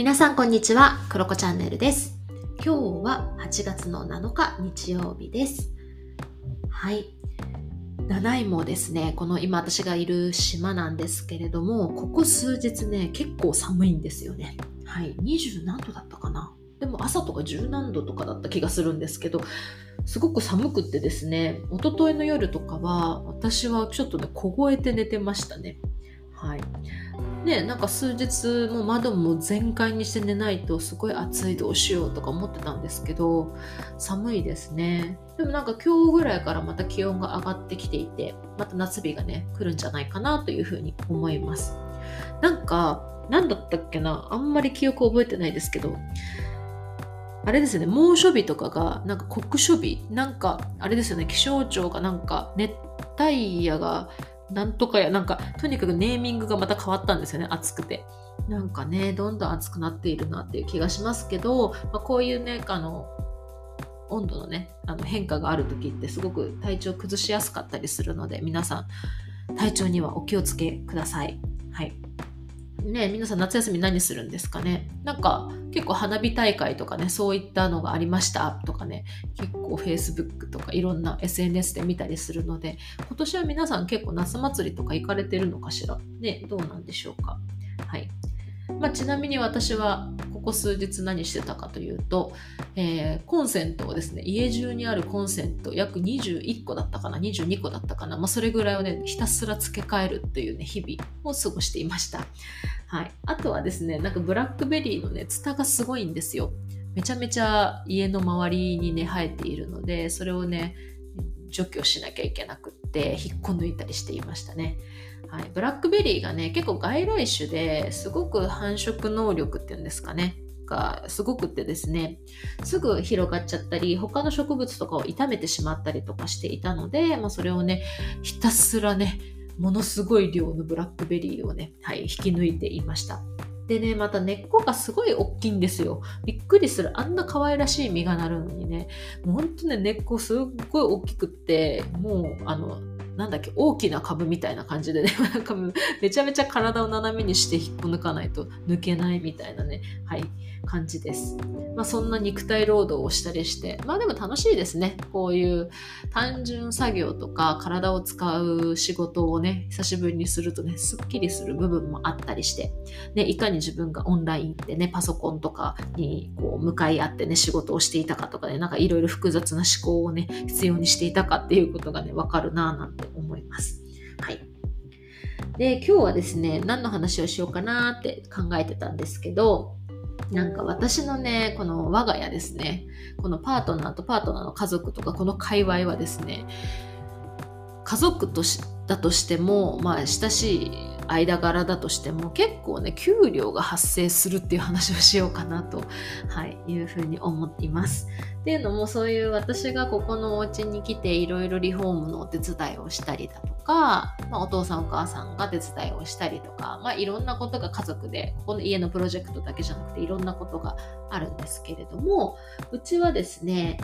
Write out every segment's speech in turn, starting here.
皆さんこんにちは、クロコチャンネルです。今日は8月の7日日曜日です。はい。7位もですね、この今私がいる島なんですけれども、ここ数日ね、結構寒いんですよね。はい。20何度だったかなでも朝とか10何度とかだった気がするんですけど、すごく寒くってですね、一昨日の夜とかは、私はちょっとね、凍えて寝てましたね。はい。ね、なんか数日も窓も全開にして寝ないとすごい暑いどうしようとか思ってたんですけど寒いですねでもなんか今日ぐらいからまた気温が上がってきていてまた夏日がね来るんじゃないかなというふうに思いますなんか何だったっけなあんまり記憶覚えてないですけどあれですね猛暑日とかがなんか酷暑日なんかあれですよね気象庁がなんか熱帯夜がなんとかや、なんか、とにかくネーミングがまた変わったんですよね、暑くて。なんかね、どんどん暑くなっているなっていう気がしますけど、まあ、こういうね、あの、温度のね、あの変化がある時ってすごく体調崩しやすかったりするので、皆さん、体調にはお気をつけください。はい。ね皆さん夏休み何するんですかね？なんか結構花火大会とかねそういったのがありました。とかね結構 Facebook とかいろんな SNS で見たりするので今年は皆さん結構夏祭りとか行かれてるのかしら？ねどうなんでしょうか？はい。まあ、ちなみに私はここ数日何してたかというと、えー、コンセントをですね家中にあるコンセント約21個だったかな22個だったかな、まあ、それぐらいをねひたすら付け替えるっていうね日々を過ごしていました、はい、あとはですねなんかブラックベリーのねツタがすごいんですよ。めちゃめちゃ家の周りにね生えているのでそれをね除去しなきゃいけなくって引っこ抜いたりしていましたね。はい、ブラックベリーがね結構外来種ですごく繁殖能力っていうんですかねがすごくってですねすぐ広がっちゃったり他の植物とかを傷めてしまったりとかしていたので、まあ、それをねひたすらねものすごい量のブラックベリーをね、はい、引き抜いていましたでね、また根っこがすごい大きいんですよ。びっくりする。あんな可愛らしい実がなるのにね、もうほんとね、根っこすっごい大きくって、もう、あの、なんだっけ大きな株みたいな感じでね なんかめちゃめちゃ体を斜めにして引っこ抜かないと抜けないみたいなねはい感じです。まあそんな肉体労働をしたりしてまあでも楽しいですね。こういう単純作業とか体を使う仕事をね久しぶりにするとねすっきりする部分もあったりしてねいかに自分がオンラインでねパソコンとかにこう向かい合ってね仕事をしていたかとかねなんかいろいろ複雑な思考をね必要にしていたかっていうことがねわかるなぁなんてます。はい。で、今日はですね、何の話をしようかなって考えてたんですけど、なんか私のね、この我が家ですね、このパートナーとパートナーの家族とか、この界隈はですね、家族としだとしても、まあ、親しい間柄だとしても結構ね給料が発生するっていう話をしようかなと、はい、いうふうに思っています。っていうのもそういう私がここのお家に来ていろいろリフォームのお手伝いをしたりだとか、まあ、お父さんお母さんが手伝いをしたりとか、まあ、いろんなことが家族でここの家のプロジェクトだけじゃなくていろんなことがあるんですけれどもうちはですね、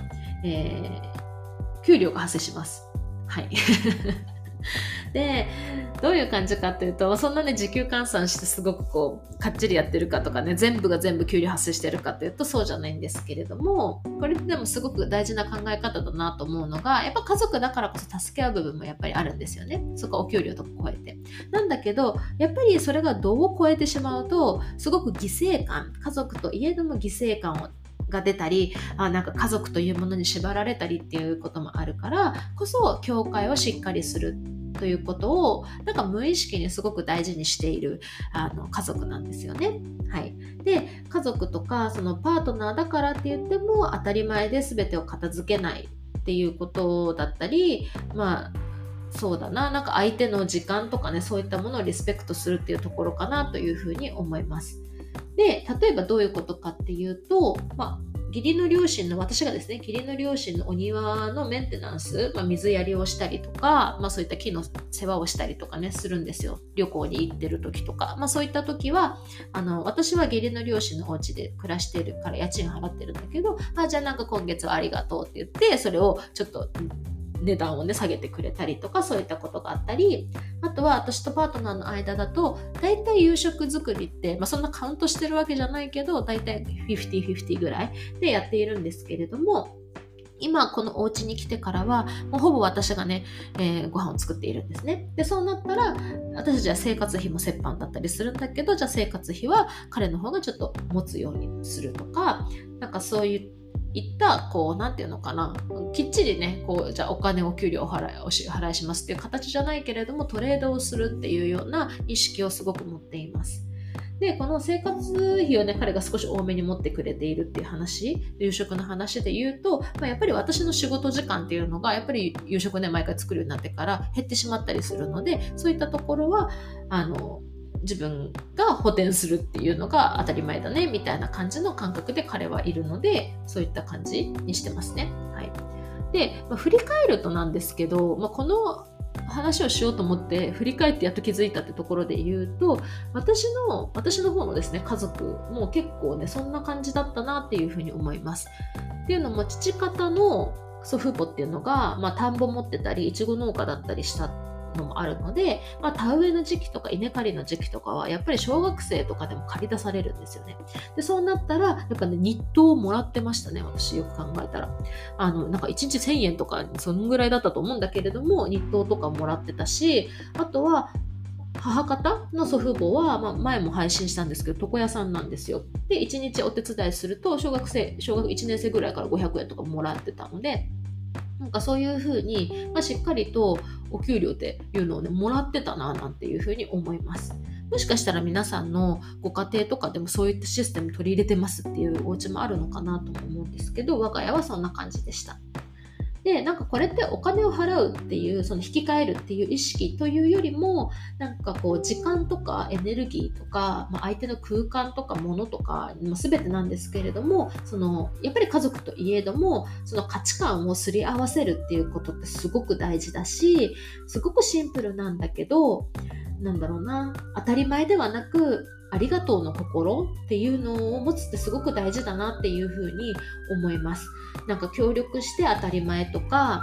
えー、給料が発生します。はい。でどういう感じかというとそんなね時給換算してすごくこうかっちりやってるかとかね全部が全部給料発生してるかというとそうじゃないんですけれどもこれでもすごく大事な考え方だなと思うのがやっぱ家族だからこそ助け合う部分もやっぱりあるんですよね。そこはお給料とか超えて。なんだけどやっぱりそれが度を超えてしまうとすごく犠牲感家族といえども犠牲感をが出たりあなんか家族というものに縛られたりっていうこともあるからこそ教会をしっかりするということをなんか無意識にすごく大事にしているあの家族なんですよね。はい、で家族とかそのパートナーだからって言っても当たり前で全てを片付けないっていうことだったりまあそうだななんか相手の時間とかねそういったものをリスペクトするっていうところかなというふうに思います。で例えばどういうことかっていうと、まあ、義理の両親の私がですね義理の両親のお庭のメンテナンス、まあ、水やりをしたりとか、まあ、そういった木の世話をしたりとかねするんですよ。旅行に行ってる時とか、まあ、そういった時はあの私は義理の両親のお家で暮らしてるから家賃払ってるんだけどあじゃあなんか今月はありがとうって言ってそれをちょっと値段をね下げてくれたりとかそういったことがあったりあとは私とパートナーの間だと大体夕食作りって、まあ、そんなカウントしてるわけじゃないけど大体50-50ぐらいでやっているんですけれども今このお家に来てからはもうほぼ私がね、えー、ご飯を作っているんですね。でそうなったら私たちは生活費も折半だったりするんだけどじゃあ生活費は彼の方がちょっと持つようにするとかなんかそういっいったこう何て言うのかな。きっちりねこうじゃお金お給料お払いお支払いしますっていう形じゃないけれどもトレードをするっていうような意識をすごく持っています。で、この生活費をね、彼が少し多めに持ってくれているっていう話、夕食の話で言うと、まあ、やっぱり私の仕事時間っていうのが、やっぱり夕食ね、毎回作るようになってから減ってしまったりするので、そういったところは、あの、自分が補填するっていうのが当たり前だねみたいな感じの感覚で彼はいるのでそういった感じにしてますね。はい、で、まあ、振り返るとなんですけど、まあ、この話をしようと思って振り返ってやっと気づいたってところで言うと私の私の方のですね家族も結構ねそんな感じだったなっていうふうに思います。っていうのも父方の祖父母っていうのが、まあ、田んぼ持ってたりいちご農家だったりしたのもあるので、まあ、田植えの時期とか稲刈りの時期とかはやっぱり小学生とかでも借り出されるんですよね。でそうなったらやっぱね日当をもらってましたね私よく考えたら。あのなんか1日1000円とかそのぐらいだったと思うんだけれども日当とかもらってたしあとは母方の祖父母は、まあ、前も配信したんですけど床屋さんなんですよ。で1日お手伝いすると小学生小学1年生ぐらいから500円とかもらってたのでかそういうふうに、まあ、しっかりとお給料っていうのをね、もらってたな、なんていうふうに思います。もしかしたら皆さんのご家庭とかでもそういったシステム取り入れてますっていうお家もあるのかなとも思うんですけど、我が家はそんな感じでした。でなんかこれってお金を払うっていうその引き換えるっていう意識というよりもなんかこう時間とかエネルギーとか、まあ、相手の空間とか物とか、まあ、全てなんですけれどもそのやっぱり家族といえどもその価値観をすり合わせるっていうことってすごく大事だしすごくシンプルなんだけどなんだろうな当たり前ではなくありがとうの心っていうのを持つってすごく大事だなっていうふうに思います。なんか協力して当たり前とか、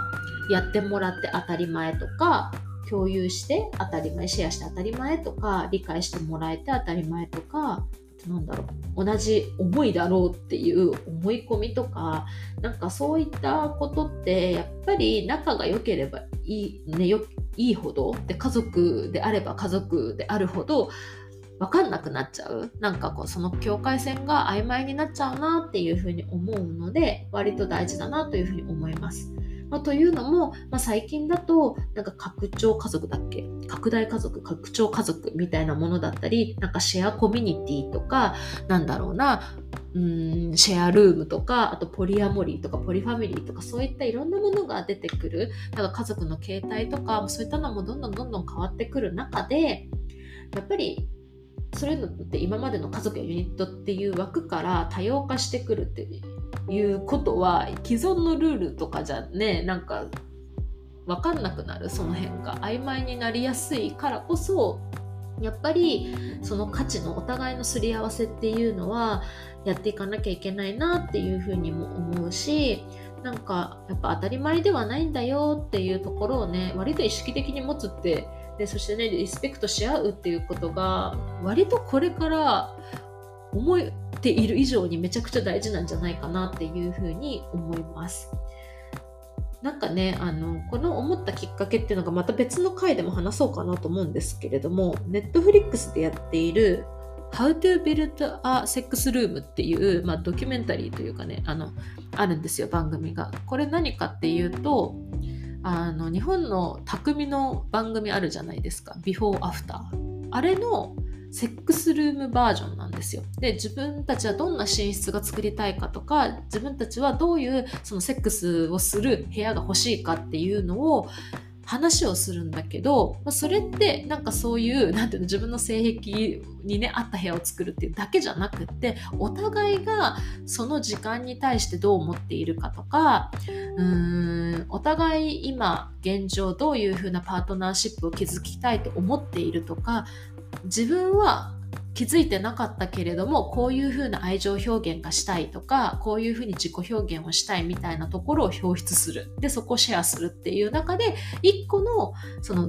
やってもらって当たり前とか、共有して当たり前、シェアして当たり前とか、理解してもらえて当たり前とか、なんだろう同じ思いだろうっていう思い込みとかなんかそういったことってやっぱり仲が良ければいい,、ね、よいいほど？で家族であれば家族であるほど分かんなくなっちゃう？なんかこうその境界線が曖昧になっちゃうなっていうふうに思うので割と大事だなというふうに思います。まあ、というのも、まあ、最近だとなんか拡張家族だっけ？拡大家族拡張家族みたいなものだったりなんかシェアコミュニティとかなんだろうなうんシェアルームとかあとポリアモリーとかポリファミリーとかそういったいろんなものが出てくるなんか家族の形態とかそういったのもどんどんどんどん変わってくる中でやっぱりそういうのって今までの家族やユニットっていう枠から多様化してくるっていういうことは既存のルールとかじゃねなんか分かんなくなるその辺が。曖昧になりやすいからこそやっぱりその価値のお互いのすり合わせっていうのはやっていかなきゃいけないなっていうふうにも思うしなんかやっぱ当たり前ではないんだよっていうところをね割と意識的に持つってでそしてねリスペクトし合うっていうことが割とこれから思いっている以上にめちゃくちゃ大事なんじゃないかなっていうふうに思います。なんかねあのこの思ったきっかけっていうのがまた別の回でも話そうかなと思うんですけれどもネットフリックスでやっている How to Build a Sex Room っていう、まあ、ドキュメンタリーというかねあのあるんですよ番組が。これ何かっていうとあの日本の匠の番組あるじゃないですかビフォーアフターあれのセックスルームバージョンなんですよ。で自分たちはどんな寝室が作りたいかとか自分たちはどういうそのセックスをする部屋が欲しいかっていうのを話をするんだけど、まそれってなんかそういうなんていうの自分の性癖にね合った部屋を作るっていうだけじゃなくってお互いがその時間に対してどう思っているかとかうーんお互い今現状どういうふうなパートナーシップを築きたいと思っているとか自分は気づいてなかったけれどもこういうふうな愛情表現がしたいとかこういうふうに自己表現をしたいみたいなところを表出する。でそこをシェアするっていう中で一個のその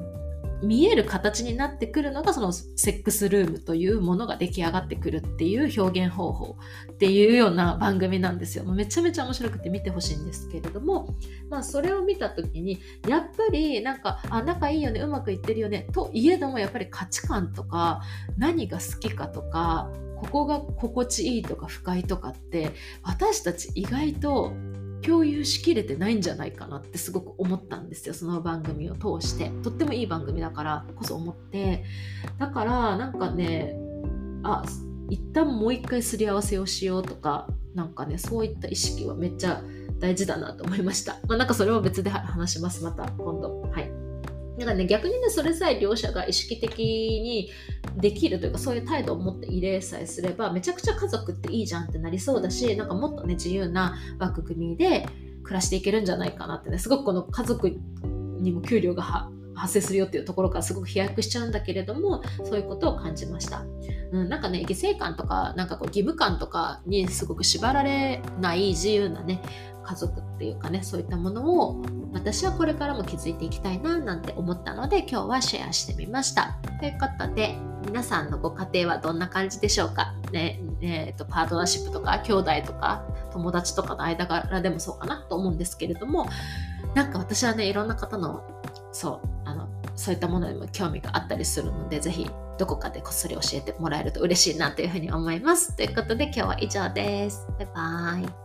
見える形になってくるのがそのセックスルームというものが出来上がってくるっていう表現方法っていうような番組なんですよ。めちゃめちゃ面白くて見てほしいんですけれども、まあそれを見た時にやっぱりなんかあ仲いいよねうまくいってるよねといえどもやっぱり価値観とか何が好きかとかここが心地いいとか不快とかって私たち意外と共有しきれてないんじゃないかなってすごく思ったんですよ。その番組を通して。とってもいい番組だからこそ思って。だからなんかねあ一旦もう一回すり合わせをしようとかなんかねそういった意識はめっちゃ大事だなと思いました、まあ、なんかそれは別で話します。また今度。はい。だからね逆にねそれさえ両者が意識的にできるというかそういう態度を持って異例さえすればめちゃくちゃ家族っていいじゃんってなりそうだしなんかもっとね自由な枠組みで暮らしていけるんじゃないかなってねすごくこの家族にも給料が発生するよっていうところからすごく飛躍しちゃうんだけれどもそういうことを感じました、うん、なんかね犠牲感とかなんかこう義務感とかにすごく縛られない自由なね家族っていうかねそういったものを私はこれからも気づいていきたいななんて思ったので今日はシェアしてみました。ということで皆さんのご家庭はどんな感じでしょうか？ねえーと、パートナーシップとか兄弟とか友達とかの間柄でもそうかな？と思うんですけれどもなんか私はねいろんな方のそうあのそういったものにも興味があったりするのでぜひどこかでこっそり教えてもらえると嬉しいなというふうに思います。ということで今日は以上です。バイバーイ。